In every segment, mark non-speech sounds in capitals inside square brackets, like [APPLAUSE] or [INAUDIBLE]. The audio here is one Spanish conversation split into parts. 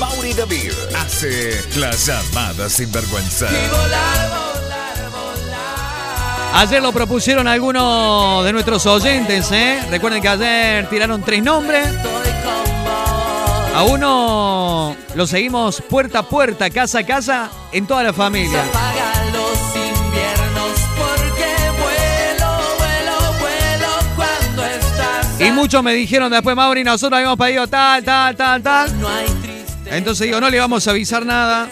Mauri David hace las llamadas sin vergüenza. Ayer lo propusieron algunos de nuestros oyentes, ¿eh? Recuerden que ayer tiraron tres nombres. A uno lo seguimos puerta a puerta, casa a casa, en toda la familia. Y muchos me dijeron después, Mauri, nosotros habíamos pedido tal, tal, tal, tal. Entonces digo, no le vamos a avisar nada.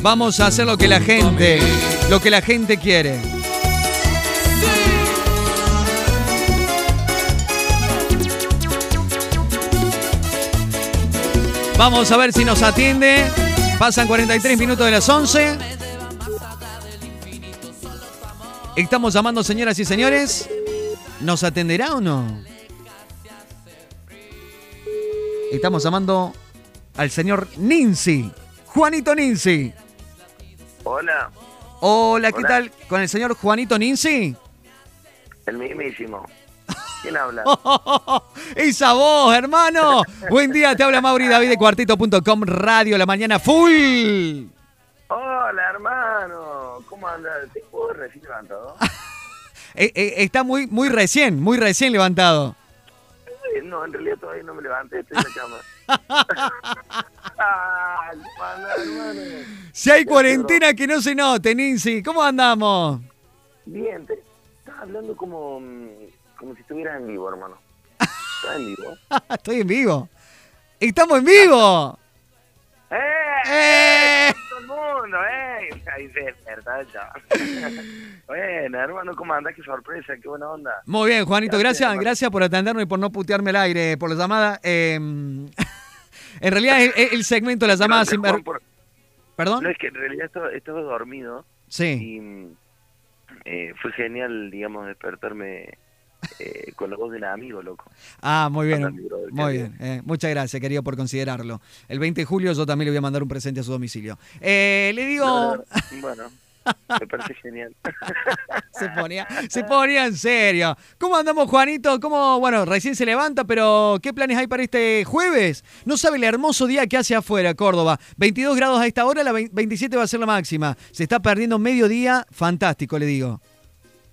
Vamos a hacer lo que la gente, lo que la gente quiere. Vamos a ver si nos atiende. Pasan 43 minutos de las 11. Estamos llamando, señoras y señores. ¿Nos atenderá o no? Estamos llamando al señor Ninzi. Juanito Ninzi. Hola, Hola, ¿qué Hola. tal? ¿Con el señor Juanito Ninzi? el mismísimo. ¿Quién habla? [LAUGHS] Esa voz, hermano. Buen día, te habla Mauri David de cuartito.com Radio, la mañana full. Hola, hermano. ¿Cómo andas? ¿Te puedo recién levantado? Eh, eh, está muy, muy recién, muy recién levantado. No, en realidad todavía no me levanté, estoy en la cama. [LAUGHS] ¿Cómo andas, hermano? Si hay cuarentena que no se note, Ninzi. ¿Cómo andamos? Bien, te estás hablando como, mm, como si estuvieras en vivo, hermano. ¿Estás en vivo? [LAUGHS] Estoy en vivo. Estamos en vivo. ¡Eh! ¡Eh! El mundo, ¡eh! Ahí se despertá ya. [LAUGHS] bueno, hermano, ¿cómo andás? Qué sorpresa, qué buena onda. Muy bien, Juanito, Gracias, gracias, por atendernos y por no putearme al aire por la llamada. Eh, [LAUGHS] en realidad el segmento de la llamada sin ver... por- ¿Perdón? No, es que en realidad estaba, estaba dormido. Sí. y eh, fue genial, digamos, despertarme eh, con la voz de un amigo, loco. Ah, muy bien. Muy bien. eh, muchas gracias, querido, por considerarlo. El 20 de julio yo también le voy a mandar un presente a su domicilio. Eh, le digo... No, no, bueno, me parece genial. [LAUGHS] Se ponía, se ponía en serio. ¿Cómo andamos, Juanito? ¿Cómo, bueno, recién se levanta, pero ¿qué planes hay para este jueves? No sabe el hermoso día que hace afuera, Córdoba. 22 grados a esta hora, la vein- 27 va a ser la máxima. Se está perdiendo medio día, fantástico, le digo.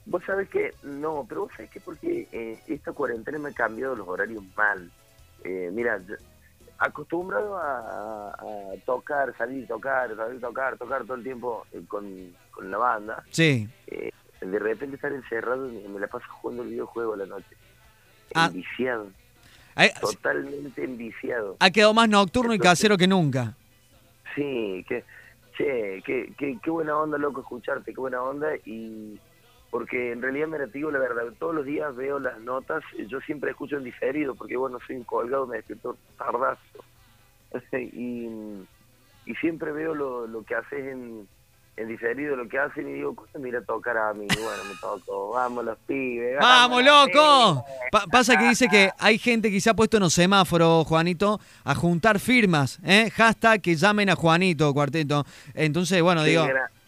Vos sabés que, no, pero vos sabés que porque eh, esta cuarentena me ha cambiado los horarios mal. Eh, mira, acostumbrado a, a tocar, salir, tocar, salir, tocar, tocar todo el tiempo eh, con, con la banda, Sí. eh, de repente estar encerrado y me la paso jugando el videojuego a la noche. Ah. Enviciado, totalmente enviciado. Ha quedado más nocturno y casero que nunca. Sí, que, che, qué, qué, qué buena onda, loco, escucharte, qué buena onda. Y porque en realidad, me te digo la verdad, todos los días veo las notas, yo siempre escucho en diferido, porque bueno, soy un colgado, me despierto tardazo. [LAUGHS] y, y siempre veo lo, lo que haces en, en diferido, lo que hacen, y digo, ¿cuándo me irá a tocar a mí? Bueno, me toco, vamos los pibes. ¡Vamos, loco! Pa- pasa que dice que [LAUGHS] hay gente que se ha puesto en los semáforos, Juanito, a juntar firmas, ¿eh? Hashtag que llamen a Juanito, cuarteto. Entonces, bueno, digo...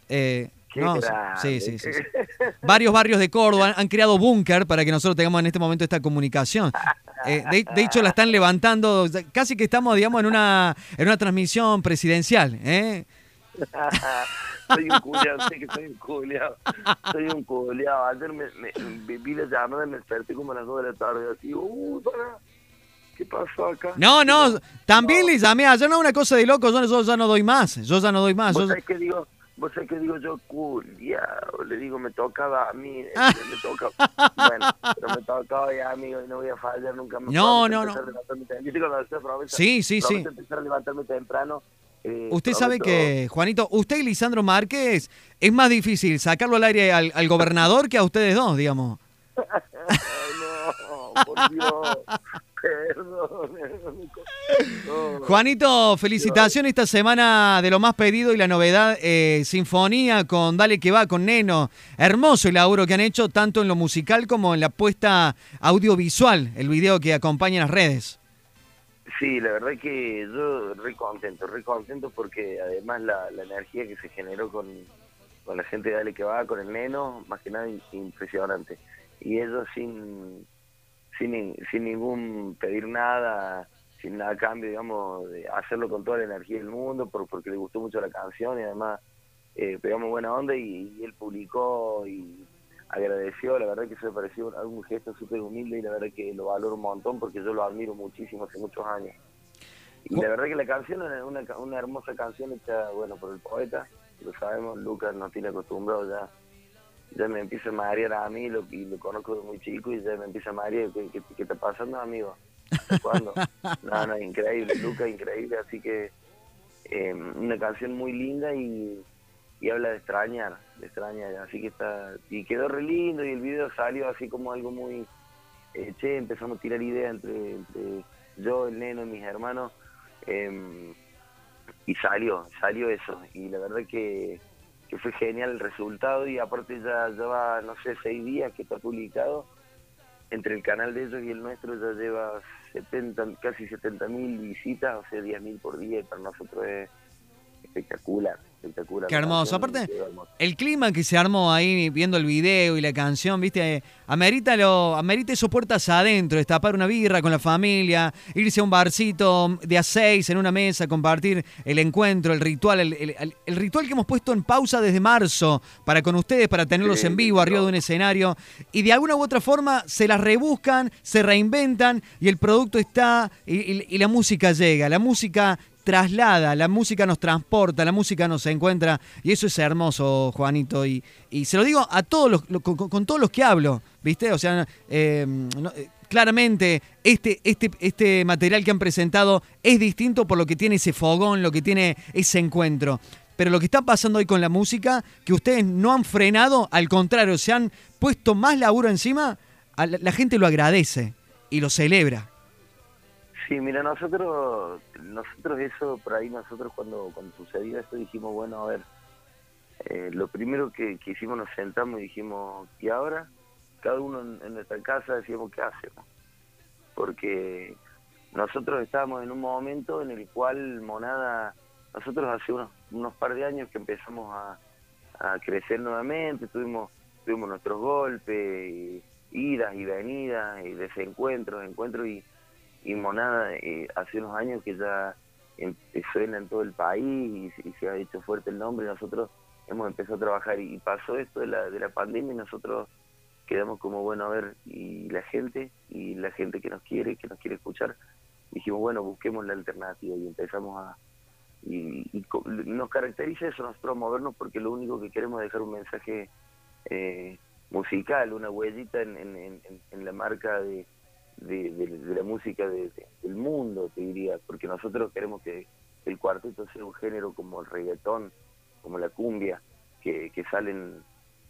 eh, no, sí, sí, sí. [LAUGHS] Varios barrios de Córdoba han, han creado búnker para que nosotros tengamos en este momento esta comunicación. Eh, de, de hecho, la están levantando, casi que estamos, digamos, en una, en una transmisión presidencial. ¿eh? [LAUGHS] soy un culiao, sé que soy un culiao. Soy un culiao. Ayer me, vi la llamada y me desperté como a las 2 de la tarde. Así, uh, para. ¿Qué pasó acá? No, no, también le llamé ayer, no una cosa de loco, yo, yo ya no doy más, yo ya no doy más. ¿Vos yo- sabés qué digo? ¿Vos sabés qué digo yo? Culiao. Le digo, me tocaba a mí. eh, Ah. Me toca. Bueno, pero me tocaba ya, amigo, y no voy a fallar nunca más. No, no, no. Sí, sí, sí. Empezar a levantarme temprano. eh, Usted sabe que, Juanito, usted y Lisandro Márquez, es más difícil sacarlo al aire al, al gobernador que a ustedes dos, digamos. [LAUGHS] Ay, no, por Dios. Perdón. No. Juanito, felicitaciones esta semana de lo más pedido y la novedad, eh, Sinfonía con Dale que va, con Neno. Hermoso el laburo que han hecho, tanto en lo musical como en la puesta audiovisual, el video que acompaña en las redes. Sí, la verdad que yo re contento, re contento porque además la, la energía que se generó con, con la gente de Dale que va, con el neno, más que nada impresionante. Y ellos sin, sin, sin ningún pedir nada, sin nada a cambio, digamos, de hacerlo con toda la energía del mundo, por, porque le gustó mucho la canción y además eh, pegamos buena onda y, y él publicó y agradeció, la verdad que eso me pareció algún gesto súper humilde y la verdad que lo valoro un montón porque yo lo admiro muchísimo hace muchos años. Y la verdad que la canción es una, una hermosa canción hecha, bueno, por el poeta, lo sabemos, Lucas nos tiene acostumbrado ya, ya me empieza a marear a mí, lo, y lo conozco desde muy chico y ya me empieza a marear, ¿qué, qué, qué está pasando, amigo? ¿Hasta ¿Cuándo? [LAUGHS] no, no, increíble, Lucas, increíble, así que eh, una canción muy linda y, y habla de extrañar, de extrañar, así que está, y quedó re lindo y el video salió así como algo muy, eh, che, empezamos a tirar ideas entre, entre yo, el neno y mis hermanos, eh, y salió, salió eso, y la verdad que, que fue genial el resultado y aparte ya lleva, no sé, seis días que está publicado, entre el canal de ellos y el nuestro ya lleva 70, casi 70 mil visitas, o sea, 10 mil por día, y para nosotros es espectacular, espectacular. Qué hermoso. Aparte, el clima que se armó ahí viendo el video y la canción, viste, amerita, lo, amerita eso puertas adentro, destapar una birra con la familia, irse a un barcito de a seis en una mesa, compartir el encuentro, el ritual, el, el- el- el ritual que hemos puesto en pausa desde marzo para con ustedes, para tenerlos Sí, en vivo arriba de un escenario. Y de alguna u otra forma se las rebuscan, se reinventan y el producto está y, y- y la música llega, la música traslada, la música nos transporta, la música nos encuentra y eso es hermoso, Juanito. Y, se lo digo a todos los, lo- con, todos los que hablo, ¿viste? O sea, eh, eh, claramente este, este, este material que han presentado es distinto por lo que tiene ese fogón, lo que tiene ese encuentro. Pero lo que está pasando hoy con la música, que ustedes no han frenado, al contrario, se han puesto más laburo encima, la gente lo agradece y lo celebra. Sí, mira, nosotros, nosotros eso, por ahí nosotros cuando, cuando sucedió esto dijimos, bueno, a ver, eh, lo primero que, que hicimos nos sentamos y dijimos, ¿y ahora? Cada uno en, nuestra casa decíamos, ¿qué hacemos? Porque nosotros estábamos en un momento en el cual Monada, nosotros hace unos, unos par de años que empezamos a, a crecer nuevamente, tuvimos, tuvimos nuestros golpes, idas y venidas, y desencuentros, encuentros y y Monada eh, hace unos años que ya em- suena en todo el país y, se- ha hecho fuerte el nombre. Nosotros hemos empezado a trabajar y pasó esto de la, de la pandemia y nosotros quedamos como bueno a ver y la gente y la gente que nos quiere que nos quiere escuchar dijimos bueno busquemos la alternativa y empezamos a y, nos caracteriza eso nosotros movernos porque lo único que queremos es dejar un mensaje eh, musical una huellita en, en, en, en la marca de de, de- la música de- de- del mundo, te diría, porque nosotros queremos que el cuarteto sea un género como el reggaetón, como la cumbia, que, que salen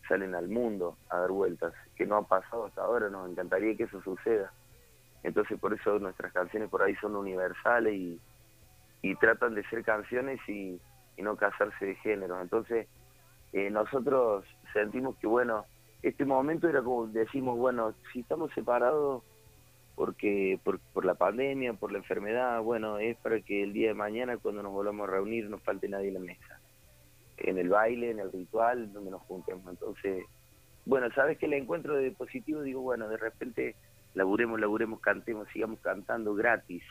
salen al mundo a dar vueltas, que no ha pasado hasta ahora, nos encantaría que eso suceda. Entonces por eso nuestras canciones por ahí son universales y, y tratan de ser canciones y, y no casarse de género. Entonces eh, nosotros sentimos que bueno, este momento era como decimos, bueno, si estamos separados porque por, por la pandemia, por la enfermedad, bueno, es para que el día de mañana cuando nos volvamos a reunir no falte nadie en la mesa. En el baile, en el ritual, donde nos juntemos. Entonces, bueno, sabes que el encuentro de positivo, digo, bueno, de repente laburemos, laburemos, cantemos, sigamos cantando gratis,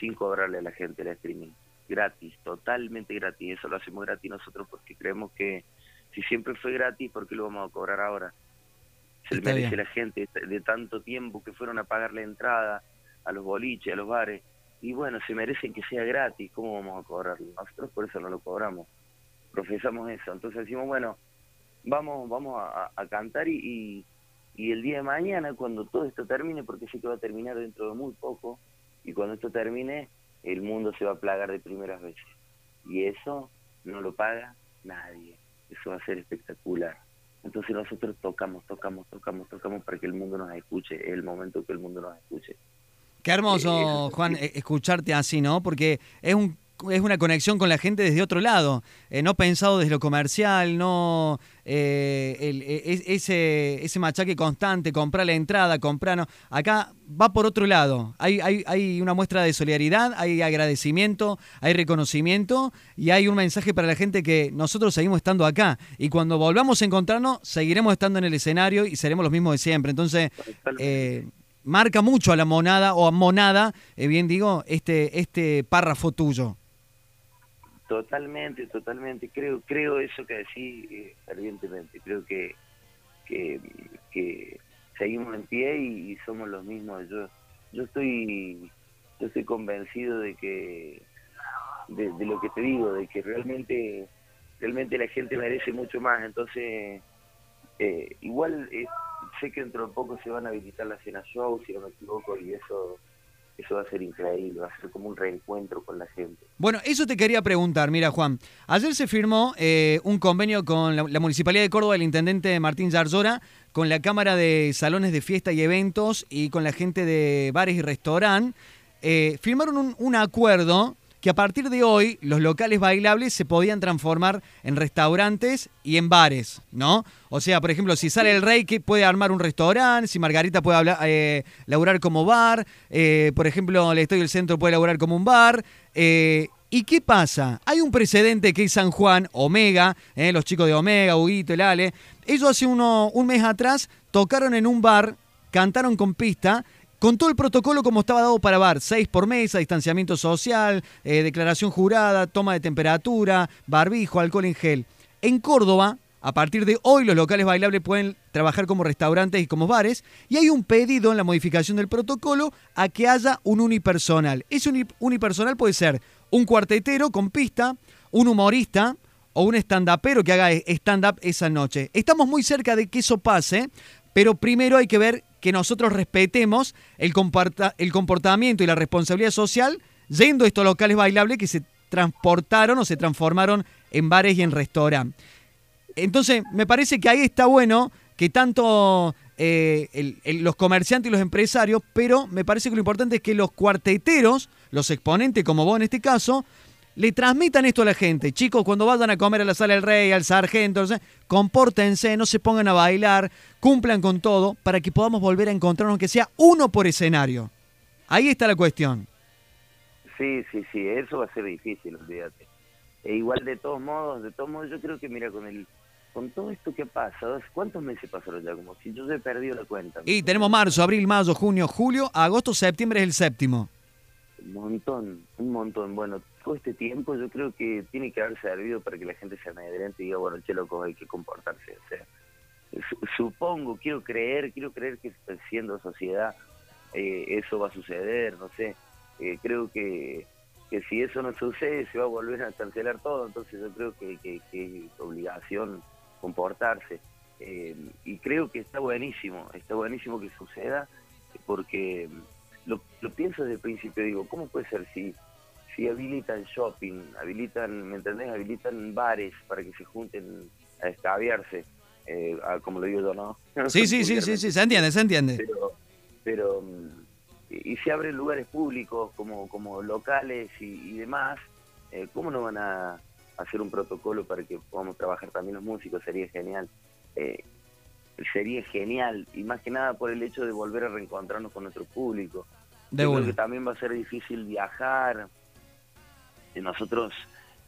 sin cobrarle a la gente el streaming. Gratis, totalmente gratis. Eso lo hacemos gratis nosotros porque creemos que si siempre fue gratis, ¿por qué lo vamos a cobrar ahora? Se Está merece bien. la gente de tanto tiempo que fueron a pagar la entrada a los boliches, a los bares, y bueno, se merecen que sea gratis, ¿cómo vamos a cobrarlo? Nosotros por eso no lo cobramos, profesamos eso, entonces decimos, bueno, vamos vamos a, a cantar y, y, y el día de mañana, cuando todo esto termine, porque sé que va a terminar dentro de muy poco, y cuando esto termine, el mundo se va a plagar de primeras veces, y eso no lo paga nadie, eso va a ser espectacular. Entonces nosotros tocamos, tocamos, tocamos, tocamos para que el mundo nos escuche, es el momento que el mundo nos escuche. Qué hermoso, Eh, Juan, eh, escucharte así, ¿no? Porque es un es una conexión con la gente desde otro lado, eh, no pensado desde lo comercial, no eh, el- e- es- ese, ese machaque constante, comprar la entrada, comprar, no. acá va por otro lado, hay, hay, hay una muestra de solidaridad, hay agradecimiento, hay reconocimiento y hay un mensaje para la gente que nosotros seguimos estando acá. Y cuando volvamos a encontrarnos seguiremos estando en el escenario y seremos los mismos de siempre, entonces... Eh, marca mucho a la monada o a monada, eh, bien digo, este, este párrafo tuyo. Totalmente, totalmente. Creo, creo eso que decís eh, fervientemente. Creo que, que, que seguimos en pie y, somos los mismos. Yo, yo estoy, yo estoy convencido de que, de, de lo que te digo, de que realmente, realmente la gente merece mucho más. Entonces, eh, igual eh, sé que dentro de poco se van a habilitar las cenas shows, si no me equivoco, y eso eso va a ser increíble, va a ser como un reencuentro con la gente. Bueno, eso te quería preguntar. Mira, Juan, ayer se firmó eh, un convenio con la, Municipalidad de Córdoba, el intendente Martín Zarzora, con la Cámara de Salones de Fiesta y Eventos y con la gente de bares y restaurant. Eh, firmaron un acuerdo que a partir de hoy los locales bailables se podían transformar en restaurantes y en bares, ¿no? O sea, por ejemplo, si sale el rey que puede armar un restaurante, si Margarita puede hablar, eh, laburar como bar, eh, por ejemplo, el Estadio del Centro puede laburar como un bar. eh, ¿Y qué pasa? Hay un precedente que es San Juan, Omega, los chicos de Omega, Huguito, el Ale. Ellos hace uno, un mes atrás tocaron en un bar, cantaron con pista con todo el protocolo como estaba dado para bar, seis por mesa, distanciamiento social, eh, declaración jurada, toma de temperatura, barbijo, alcohol en gel. En Córdoba, a partir de hoy los locales bailables pueden trabajar como restaurantes y como bares y hay un pedido en la modificación del protocolo a que haya un unipersonal. Ese uni- unipersonal puede ser un cuartetero con pista, un humorista o un stand-upero que haga stand-up esa noche. Estamos muy cerca de que eso pase, pero primero hay que ver que nosotros respetemos el, comportamiento y la responsabilidad social yendo a estos locales bailables que se transportaron o se transformaron en bares y en restaurantes. Entonces, me parece que ahí está bueno que tanto eh, los comerciantes y los empresarios, pero me parece que lo importante es que los cuarteteros, los exponentes como vos en este caso, le transmitan esto a la gente. Chicos, cuando vayan a comer a la sala del rey, al sargento, no sé, compórtense, no se pongan a bailar, cumplan con todo, para que podamos volver a encontrarnos, que sea uno por escenario. Ahí está la cuestión. Sí, sí, sí, eso va a ser difícil, olvídate. E igual de todos modos, de todos modos, yo creo que mira con el con todo esto que pasa, ¿cuántos meses pasaron ya? Como si yo ya he perdido la cuenta. Y tenemos marzo, abril, mayo, junio, julio, agosto, septiembre es el séptimo. Un montón, un montón. Bueno, este tiempo yo creo que tiene que haber servido para que la gente se amedrente y diga, bueno, che, loco, hay que comportarse. O sea, su- supongo, quiero creer, quiero creer que siendo sociedad eh, eso va a suceder, no sé. Eh, creo que, que si eso no sucede se va a volver a cancelar todo, entonces yo creo que, que, que es obligación comportarse. Eh, y creo que está buenísimo, está buenísimo que suceda, porque lo, lo pienso desde el principio, digo, ¿cómo puede ser si, si habilitan shopping, habilitan, ¿me entendés? Habilitan bares para que se junten a escabiarse, eh, a- como lo digo yo, ¿no? [LAUGHS] Sí, sí, sí, sí, sí, se entiende, se entiende. Pero, pero mm, y, y se abren lugares públicos como, como locales y, y demás, eh, ¿cómo no van a hacer un protocolo para que podamos trabajar también los músicos? Sería genial. Eh, sería genial, y más que nada por el hecho de volver a reencontrarnos con nuestro público. De Yo creo una. que también va a ser difícil viajar. Eh, Nosotros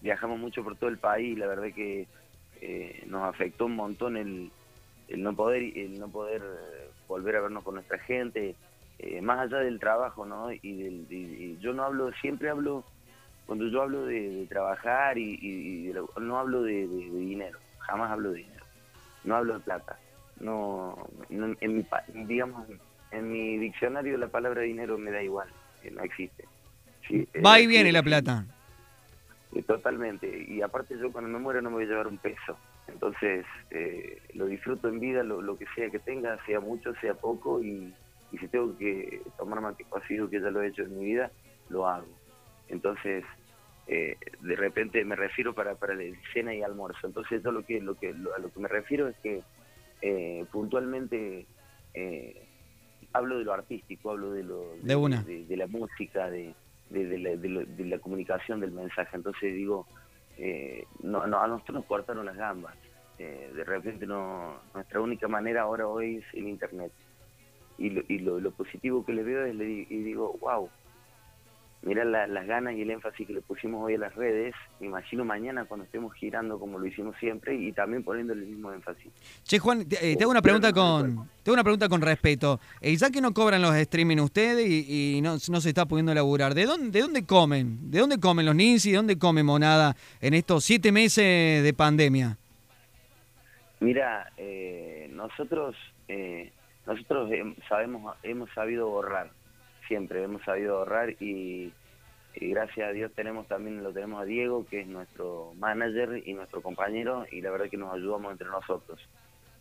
viajamos mucho por todo el país, la verdad que eh, nos afectó un montón el, el no poder el no poder eh, volver a vernos con nuestra gente, eh, más allá del trabajo, ¿no? Y, del, y- y yo no hablo, siempre hablo, cuando yo hablo de, de trabajar y, de no hablo de, dinero, jamás hablo de dinero, no hablo de plata, no, no- en mi, digamos, en mi diccionario la palabra dinero me da igual, eh, no existe. Sí, eh, Va y viene sí, la plata. Eh, Totalmente. Y aparte yo cuando me muera no me voy a llevar un peso. Entonces eh, lo disfruto en vida, lo, lo que sea que tenga, sea mucho, sea poco. Y, y si tengo que tomar más que pasivo, que ya lo he hecho en mi vida, lo hago. Entonces, eh, de repente me refiero para, para la cena y almuerzo. Entonces yo lo que, lo que, lo- a lo que me refiero es que eh, puntualmente eh, hablo de lo artístico, hablo de lo De una. de, de la música, de, de, la, de de la comunicación del mensaje. Entonces digo, eh, no, no, a nosotros nos cortaron las gambas. Eh, de repente no, nuestra única manera ahora hoy es el internet. Y lo, y lo, positivo que le veo es le y digo, wow, mirá la- las ganas y el énfasis que le pusimos hoy a las redes, me imagino mañana cuando estemos girando como lo hicimos siempre y también poniéndole el mismo énfasis. Che, Juan, te, eh, te hago una pregunta con te hago una pregunta con respeto. Eh, ya que no cobran los streaming ustedes y, y no, no se está pudiendo laburar, ¿de dónde, ¿de dónde comen? ¿De dónde comen los Ninsi? ¿De dónde come Monada en estos siete meses de pandemia? Mira, eh, nosotros eh, nosotros sabemos hemos sabido ahorrar siempre hemos sabido ahorrar y, y gracias a Dios tenemos también lo tenemos a Diego que es nuestro manager y nuestro compañero y la verdad que nos ayudamos entre nosotros.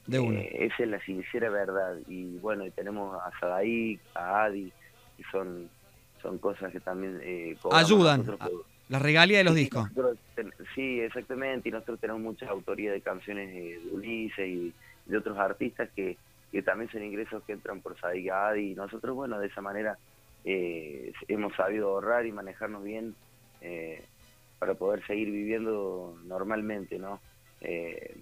De una. Eh, esa es la sincera verdad y bueno y tenemos a Sadaí, a Adi y son son cosas que también eh, Ayudan. nosotros a- por- La regalía de los Sí, discos. nosotros sí, exactamente. Y nosotros tenemos mucha autoría de canciones de Ulises y de otros artistas que, que también son ingresos que entran por Sadigad. Y nosotros, bueno, de esa manera eh, hemos sabido ahorrar y manejarnos bien eh, para poder seguir viviendo normalmente, ¿no? Eh,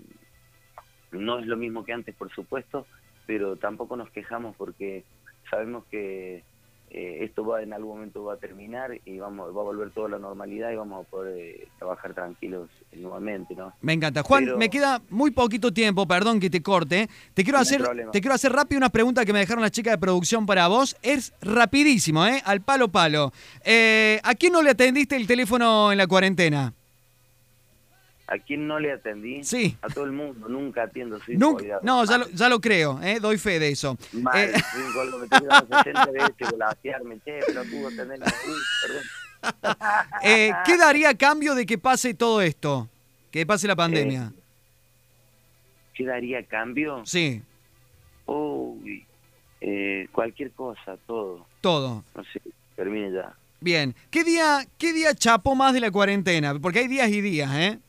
no es lo mismo que antes, por supuesto, pero tampoco nos quejamos porque sabemos que eh, esto va en algún momento va a terminar y vamos va a volver toda la normalidad y vamos a poder eh, trabajar tranquilos nuevamente, ¿no? Me encanta. Juan, Pero- me queda muy poquito tiempo, perdón que te corte. Te quiero No hacer, te quiero hacer rápido una pregunta que me dejaron las chicas de producción para vos. Es rapidísimo, ¿eh? Al palo palo. Eh, ¿A quién no le atendiste el teléfono en la cuarentena? ¿A quién no le atendí? Sí. A todo el mundo, nunca atiendo, soy Nunca, no, ya lo, ya lo creo, ¿eh? doy fe de eso. Mal, Eh, me tengo [LAUGHS] 60 veces che, pero pudo tener, uy, perdón. [LAUGHS] eh, ¿Qué daría a cambio de que pase todo esto? Que pase la pandemia. ¿Qué daría a cambio? Sí, Uy, eh, cualquier cosa, todo, todo. no sé, termine ya. Bien. ¿Qué día, ¿Qué día chapó más de la cuarentena? Porque hay días y días, ¿eh?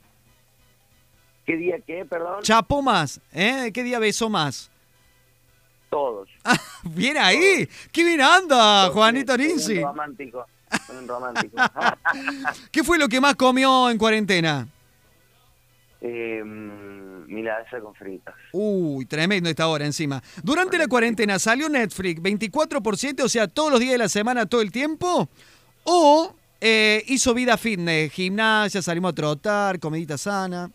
¿Qué día qué, perdón? Chapó más, ¿eh? ¿Qué día besó más? Todos. [LAUGHS] Ah, bien ahí. Qué bien anda, Juanito un romántico, un romántico. [LAUGHS] ¿Qué fue lo que más comió en cuarentena? eh, mm, milanesa con fritas. Uy, tremendo esta hora encima. Durante la cuarentena salió Netflix 24%, o sea, todos los días de la semana, todo el tiempo. O eh, hizo vida fitness, gimnasia, salimos a trotar, comidita sana.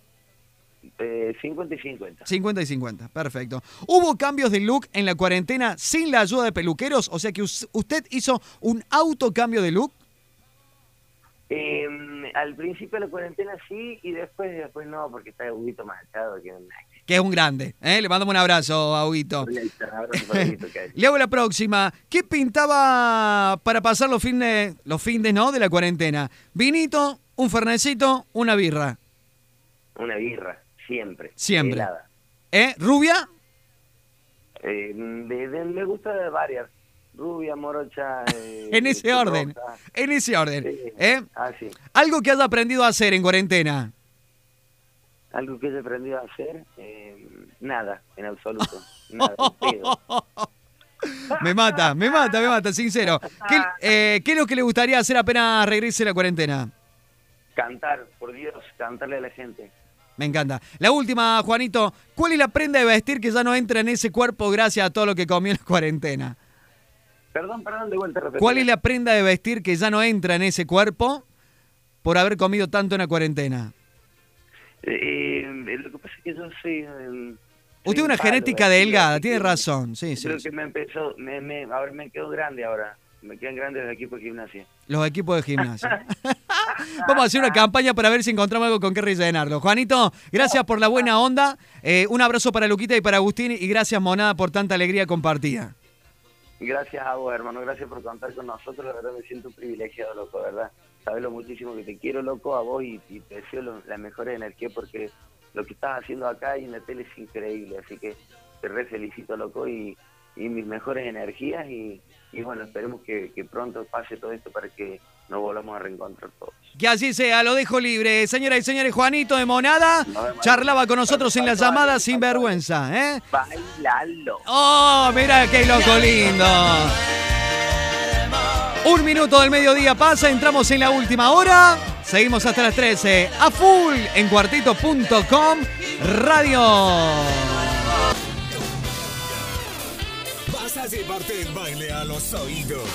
Eh, 50 y 50. 50 y 50, perfecto. ¿Hubo cambios de look en la cuarentena sin la ayuda de peluqueros? O sea que us- usted hizo un autocambio de look. Eh, al principio de la cuarentena sí y después después no, porque está más echado que. Que es un grande. ¿eh? Le mandamos un abrazo a Huguito. Huguito. [LAUGHS] Le hago la próxima. ¿Qué pintaba para pasar los fines, los fines, ¿no? De la cuarentena. Vinito, un fernecito, una birra. Una birra, siempre. Siempre. helada. ¿Eh? ¿Rubia? Eh, de, de- me gusta de varias. Rubia, morocha. [LAUGHS] eh, En ese roja. orden. En ese orden. Sí. ¿Eh? Ah, sí. Algo que haya aprendido a hacer en cuarentena. Algo que he aprendido a hacer, eh, nada, en absoluto. Nada. [LAUGHS] Me mata, me mata, me mata, sincero. ¿Qué, [LAUGHS] eh, ¿Qué es lo que le gustaría hacer apenas regrese la cuarentena? Cantar, por Dios, cantarle a la gente. Me encanta. La última, Juanito. ¿Cuál es la prenda de vestir que ya no entra en ese cuerpo gracias a todo lo que comió en la cuarentena? Perdón, perdón, de vuelta. ¿Cuál es la prenda de vestir que ya no entra en ese cuerpo por haber comido tanto en la cuarentena? Eh, eh, lo que pasa es que yo soy... eh, soy Usted es una genética delgada, tiene razón. Sí, sí. Creo sí. que me empezó, me, me, ahora me quedo grande ahora. Me quedan grandes los equipos de gimnasia. Los equipos de gimnasia. [LAUGHS] [LAUGHS] Vamos a hacer una campaña para ver si encontramos algo con qué rellenarlo. Juanito, gracias por la buena onda. Eh, un abrazo para Luquita y para Agustín. Y gracias, Monada, por tanta alegría compartida. Gracias a vos, hermano. Gracias por contar con nosotros. La verdad me siento privilegiado, loco, ¿verdad? Sabes lo muchísimo que te quiero, loco, a vos y, y te deseo lo- la mejor energía porque lo que estás haciendo acá y en la tele es increíble. Así que te re felicito, loco, y, y mis mejores energías. Y, y bueno, esperemos que, que pronto pase todo esto para que nos volvamos a reencontrar todos. Que así sea, lo dejo libre. Señoras y señores, Juanito de Monada charlaba con nosotros en la llamada sin vergüenza. ¿eh? Bailalo. ¡Oh, mira qué loco lindo! Un minuto del mediodía pasa, entramos en la última hora. Seguimos hasta las 13. A full en cuartito.com radio. Llevarte el baile a los oídos.